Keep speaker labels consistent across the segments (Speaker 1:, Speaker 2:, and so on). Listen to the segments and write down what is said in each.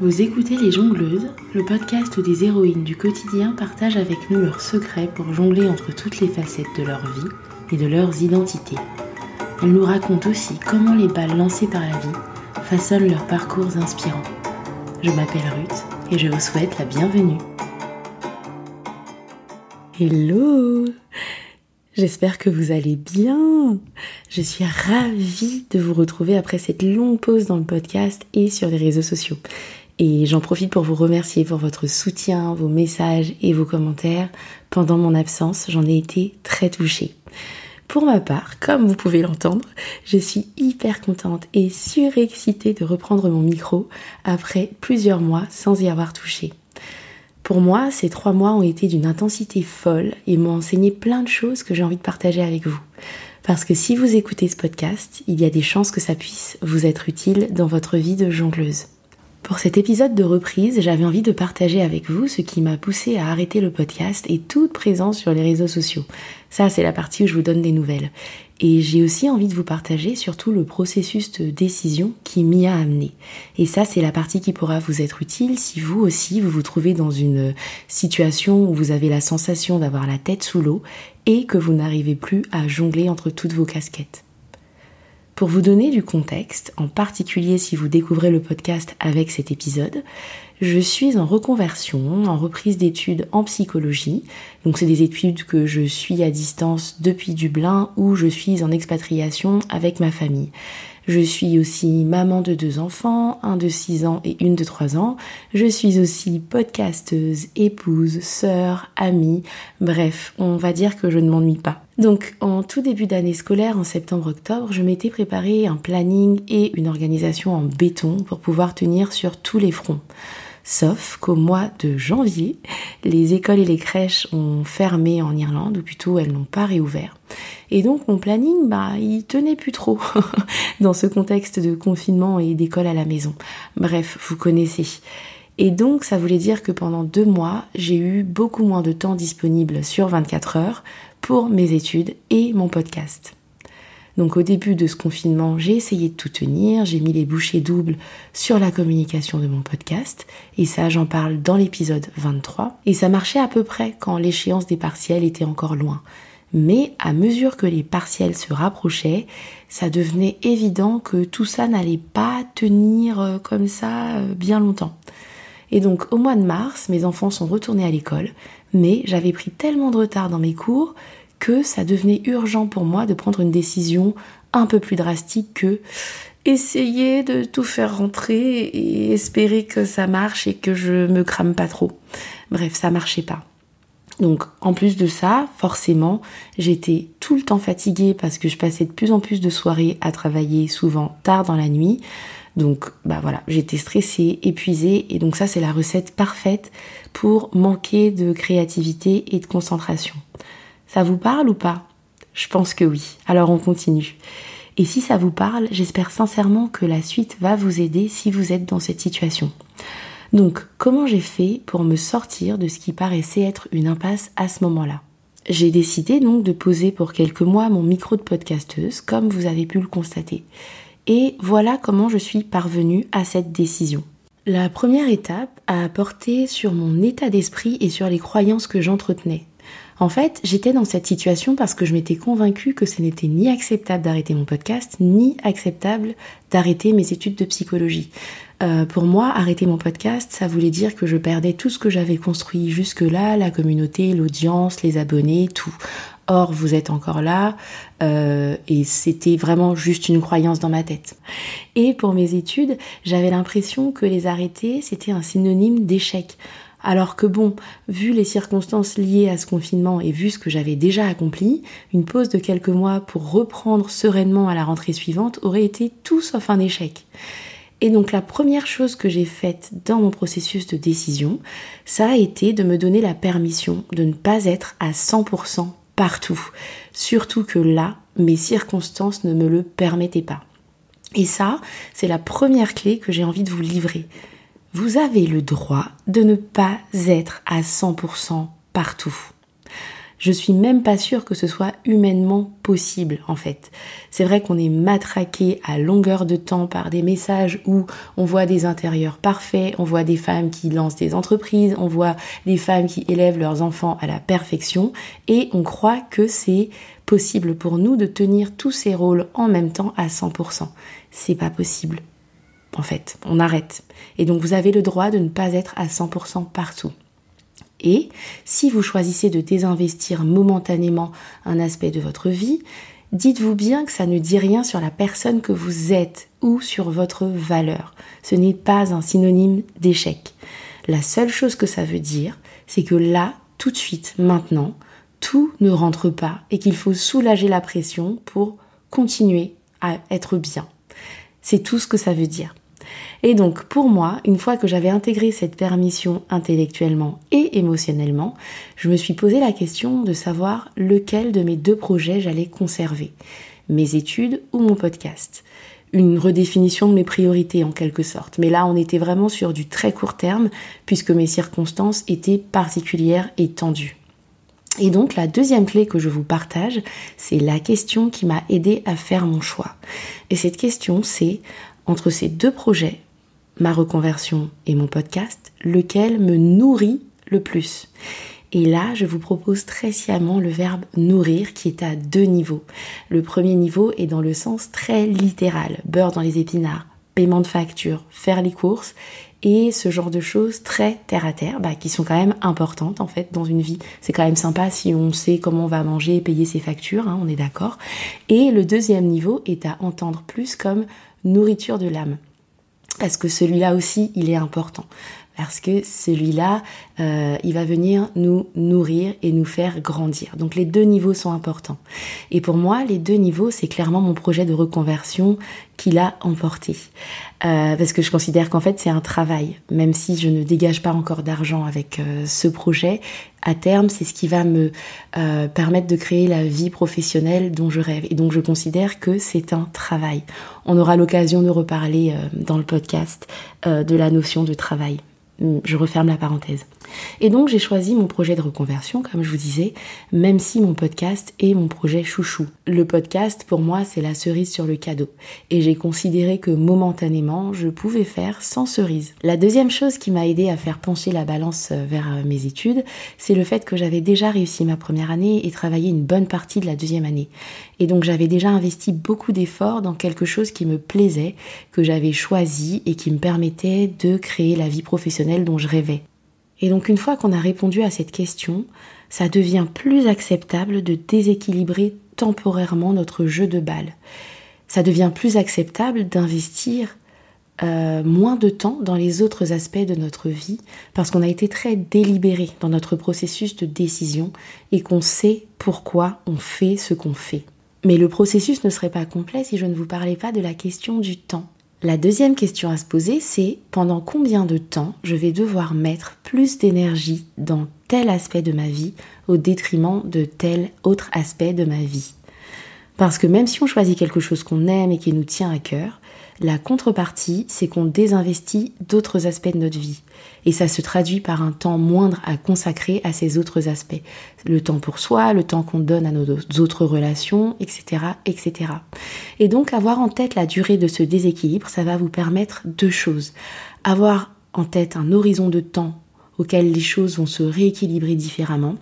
Speaker 1: Vous écoutez Les Jongleuses, le podcast où des héroïnes du quotidien partagent avec nous leurs secrets pour jongler entre toutes les facettes de leur vie et de leurs identités. Elles nous racontent aussi comment les balles lancées par la vie façonnent leurs parcours inspirants. Je m'appelle Ruth et je vous souhaite la bienvenue. Hello J'espère que vous allez bien. Je suis ravie de vous retrouver après cette longue pause dans le podcast et sur les réseaux sociaux. Et j'en profite pour vous remercier pour votre soutien, vos messages et vos commentaires. Pendant mon absence, j'en ai été très touchée. Pour ma part, comme vous pouvez l'entendre, je suis hyper contente et surexcitée de reprendre mon micro après plusieurs mois sans y avoir touché. Pour moi, ces trois mois ont été d'une intensité folle et m'ont enseigné plein de choses que j'ai envie de partager avec vous. Parce que si vous écoutez ce podcast, il y a des chances que ça puisse vous être utile dans votre vie de jongleuse. Pour cet épisode de reprise, j'avais envie de partager avec vous ce qui m'a poussé à arrêter le podcast et toute présence sur les réseaux sociaux. Ça, c'est la partie où je vous donne des nouvelles. Et j'ai aussi envie de vous partager surtout le processus de décision qui m'y a amené. Et ça, c'est la partie qui pourra vous être utile si vous aussi, vous vous trouvez dans une situation où vous avez la sensation d'avoir la tête sous l'eau et que vous n'arrivez plus à jongler entre toutes vos casquettes. Pour vous donner du contexte, en particulier si vous découvrez le podcast avec cet épisode, je suis en reconversion, en reprise d'études en psychologie. Donc c'est des études que je suis à distance depuis Dublin où je suis en expatriation avec ma famille. Je suis aussi maman de deux enfants, un de 6 ans et une de 3 ans. Je suis aussi podcasteuse, épouse, sœur, amie. Bref, on va dire que je ne m'ennuie pas. Donc en tout début d'année scolaire, en septembre-octobre, je m'étais préparé un planning et une organisation en béton pour pouvoir tenir sur tous les fronts. Sauf qu'au mois de janvier, les écoles et les crèches ont fermé en Irlande, ou plutôt elles n'ont pas réouvert. Et donc mon planning, bah, il tenait plus trop dans ce contexte de confinement et d'école à la maison. Bref, vous connaissez. Et donc ça voulait dire que pendant deux mois, j'ai eu beaucoup moins de temps disponible sur 24 heures pour mes études et mon podcast. Donc au début de ce confinement, j'ai essayé de tout tenir, j'ai mis les bouchées doubles sur la communication de mon podcast, et ça j'en parle dans l'épisode 23, et ça marchait à peu près quand l'échéance des partiels était encore loin. Mais à mesure que les partiels se rapprochaient, ça devenait évident que tout ça n'allait pas tenir euh, comme ça euh, bien longtemps. Et donc au mois de mars, mes enfants sont retournés à l'école, mais j'avais pris tellement de retard dans mes cours que ça devenait urgent pour moi de prendre une décision un peu plus drastique que essayer de tout faire rentrer et espérer que ça marche et que je me crame pas trop. Bref, ça marchait pas. Donc en plus de ça, forcément, j'étais tout le temps fatiguée parce que je passais de plus en plus de soirées à travailler souvent tard dans la nuit. Donc bah voilà, j'étais stressée, épuisée et donc ça c'est la recette parfaite pour manquer de créativité et de concentration. Ça vous parle ou pas? Je pense que oui. Alors on continue. Et si ça vous parle, j'espère sincèrement que la suite va vous aider si vous êtes dans cette situation. Donc, comment j'ai fait pour me sortir de ce qui paraissait être une impasse à ce moment-là? J'ai décidé donc de poser pour quelques mois mon micro de podcasteuse, comme vous avez pu le constater. Et voilà comment je suis parvenue à cette décision. La première étape a porté sur mon état d'esprit et sur les croyances que j'entretenais. En fait, j'étais dans cette situation parce que je m'étais convaincue que ce n'était ni acceptable d'arrêter mon podcast, ni acceptable d'arrêter mes études de psychologie. Euh, pour moi, arrêter mon podcast, ça voulait dire que je perdais tout ce que j'avais construit jusque-là, la communauté, l'audience, les abonnés, tout. Or, vous êtes encore là, euh, et c'était vraiment juste une croyance dans ma tête. Et pour mes études, j'avais l'impression que les arrêter, c'était un synonyme d'échec. Alors que bon, vu les circonstances liées à ce confinement et vu ce que j'avais déjà accompli, une pause de quelques mois pour reprendre sereinement à la rentrée suivante aurait été tout sauf un échec. Et donc la première chose que j'ai faite dans mon processus de décision, ça a été de me donner la permission de ne pas être à 100% partout. Surtout que là, mes circonstances ne me le permettaient pas. Et ça, c'est la première clé que j'ai envie de vous livrer vous avez le droit de ne pas être à 100% partout. Je suis même pas sûre que ce soit humainement possible en fait. C'est vrai qu'on est matraqué à longueur de temps par des messages où on voit des intérieurs parfaits, on voit des femmes qui lancent des entreprises, on voit des femmes qui élèvent leurs enfants à la perfection et on croit que c'est possible pour nous de tenir tous ces rôles en même temps à 100%. C'est pas possible. En fait, on arrête. Et donc vous avez le droit de ne pas être à 100% partout. Et si vous choisissez de désinvestir momentanément un aspect de votre vie, dites-vous bien que ça ne dit rien sur la personne que vous êtes ou sur votre valeur. Ce n'est pas un synonyme d'échec. La seule chose que ça veut dire, c'est que là, tout de suite, maintenant, tout ne rentre pas et qu'il faut soulager la pression pour continuer à être bien. C'est tout ce que ça veut dire. Et donc pour moi, une fois que j'avais intégré cette permission intellectuellement et émotionnellement, je me suis posé la question de savoir lequel de mes deux projets j'allais conserver, mes études ou mon podcast. Une redéfinition de mes priorités en quelque sorte. Mais là, on était vraiment sur du très court terme puisque mes circonstances étaient particulières et tendues. Et donc la deuxième clé que je vous partage, c'est la question qui m'a aidé à faire mon choix. Et cette question, c'est entre ces deux projets, ma reconversion et mon podcast, lequel me nourrit le plus. Et là, je vous propose très sciemment le verbe nourrir qui est à deux niveaux. Le premier niveau est dans le sens très littéral, beurre dans les épinards, paiement de facture, faire les courses et ce genre de choses très terre à terre, bah, qui sont quand même importantes en fait dans une vie. C'est quand même sympa si on sait comment on va manger, payer ses factures, hein, on est d'accord. Et le deuxième niveau est à entendre plus comme nourriture de l'âme. Parce que celui-là aussi, il est important. Parce que celui-là, euh, il va venir nous nourrir et nous faire grandir. Donc les deux niveaux sont importants. Et pour moi, les deux niveaux, c'est clairement mon projet de reconversion l'a emporté. Euh, parce que je considère qu'en fait c'est un travail, même si je ne dégage pas encore d'argent avec euh, ce projet. À terme, c'est ce qui va me euh, permettre de créer la vie professionnelle dont je rêve. Et donc je considère que c'est un travail. On aura l'occasion de reparler dans le podcast de la notion de travail. Je referme la parenthèse. Et donc j'ai choisi mon projet de reconversion, comme je vous disais, même si mon podcast est mon projet chouchou. Le podcast, pour moi, c'est la cerise sur le cadeau. Et j'ai considéré que momentanément, je pouvais faire sans cerise. La deuxième chose qui m'a aidé à faire pencher la balance euh, vers euh, mes études, c'est le fait que j'avais déjà réussi ma première année et travaillé une bonne partie de la deuxième année. Et donc j'avais déjà investi beaucoup d'efforts dans quelque chose qui me plaisait, que j'avais choisi et qui me permettait de créer la vie professionnelle dont je rêvais. Et donc une fois qu'on a répondu à cette question, ça devient plus acceptable de déséquilibrer temporairement notre jeu de balle. Ça devient plus acceptable d'investir euh, moins de temps dans les autres aspects de notre vie parce qu'on a été très délibéré dans notre processus de décision et qu'on sait pourquoi on fait ce qu'on fait. Mais le processus ne serait pas complet si je ne vous parlais pas de la question du temps. La deuxième question à se poser, c'est pendant combien de temps je vais devoir mettre plus d'énergie dans tel aspect de ma vie au détriment de tel autre aspect de ma vie? Parce que même si on choisit quelque chose qu'on aime et qui nous tient à cœur, la contrepartie, c'est qu'on désinvestit d'autres aspects de notre vie. Et ça se traduit par un temps moindre à consacrer à ces autres aspects. Le temps pour soi, le temps qu'on donne à nos autres relations, etc., etc. Et donc avoir en tête la durée de ce déséquilibre, ça va vous permettre deux choses. Avoir en tête un horizon de temps auquel les choses vont se rééquilibrer différemment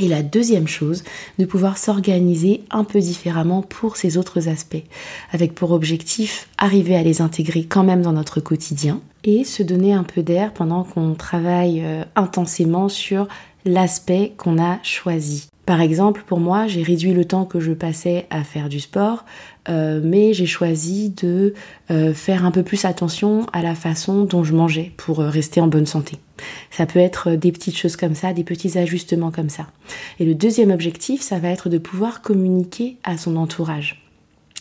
Speaker 1: et la deuxième chose, de pouvoir s'organiser un peu différemment pour ces autres aspects, avec pour objectif arriver à les intégrer quand même dans notre quotidien et se donner un peu d'air pendant qu'on travaille euh, intensément sur l'aspect qu'on a choisi. Par exemple, pour moi, j'ai réduit le temps que je passais à faire du sport, euh, mais j'ai choisi de euh, faire un peu plus attention à la façon dont je mangeais pour rester en bonne santé. Ça peut être des petites choses comme ça, des petits ajustements comme ça. Et le deuxième objectif, ça va être de pouvoir communiquer à son entourage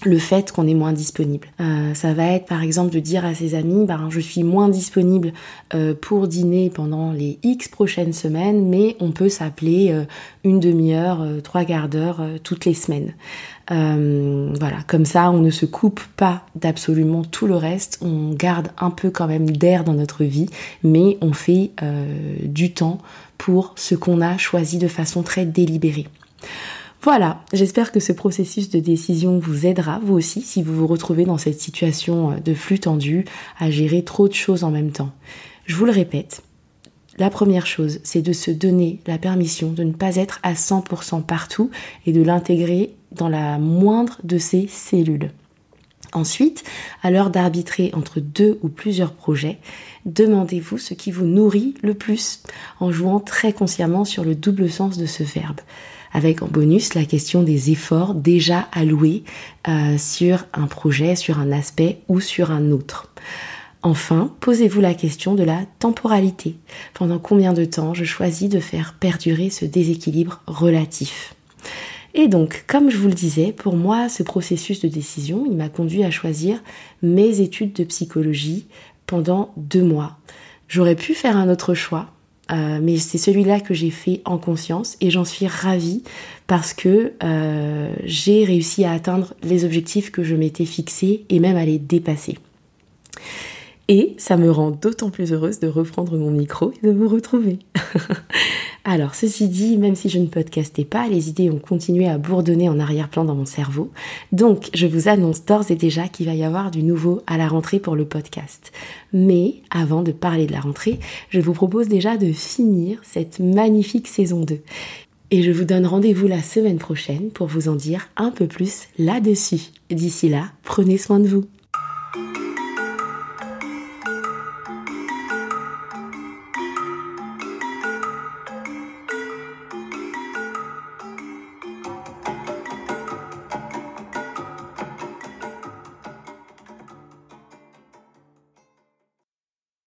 Speaker 1: le fait qu'on est moins disponible. Euh, ça va être par exemple de dire à ses amis, ben, je suis moins disponible euh, pour dîner pendant les X prochaines semaines, mais on peut s'appeler euh, une demi-heure, trois quarts d'heure toutes les semaines. voilà, comme ça on ne se coupe pas d'absolument tout le reste, on garde un peu quand même d'air dans notre vie, mais on fait du temps pour ce qu'on a choisi de façon très délibérée. Voilà, j'espère que ce processus de décision vous aidera, vous aussi, si vous vous retrouvez dans cette situation de flux tendu, à gérer trop de choses en même temps. Je vous le répète, la première chose, c'est de se donner la permission de ne pas être à 100% partout et de l'intégrer dans la moindre de ses cellules. Ensuite, à l'heure d'arbitrer entre deux ou plusieurs projets, demandez-vous ce qui vous nourrit le plus en jouant très consciemment sur le double sens de ce verbe avec en bonus la question des efforts déjà alloués euh, sur un projet, sur un aspect ou sur un autre. Enfin, posez-vous la question de la temporalité. Pendant combien de temps je choisis de faire perdurer ce déséquilibre relatif? Et donc, comme je vous le disais, pour moi, ce processus de décision, il m'a conduit à choisir mes études de psychologie pendant deux mois. J'aurais pu faire un autre choix, euh, mais c'est celui-là que j'ai fait en conscience et j'en suis ravie parce que euh, j'ai réussi à atteindre les objectifs que je m'étais fixés et même à les dépasser. Et ça me rend d'autant plus heureuse de reprendre mon micro et de vous retrouver. Alors, ceci dit, même si je ne podcastais pas, les idées ont continué à bourdonner en arrière-plan dans mon cerveau. Donc, je vous annonce d'ores et déjà qu'il va y avoir du nouveau à la rentrée pour le podcast. Mais, avant de parler de la rentrée, je vous propose déjà de finir cette magnifique saison 2. Et je vous donne rendez-vous la semaine prochaine pour vous en dire un peu plus là-dessus. D'ici là, prenez soin de vous.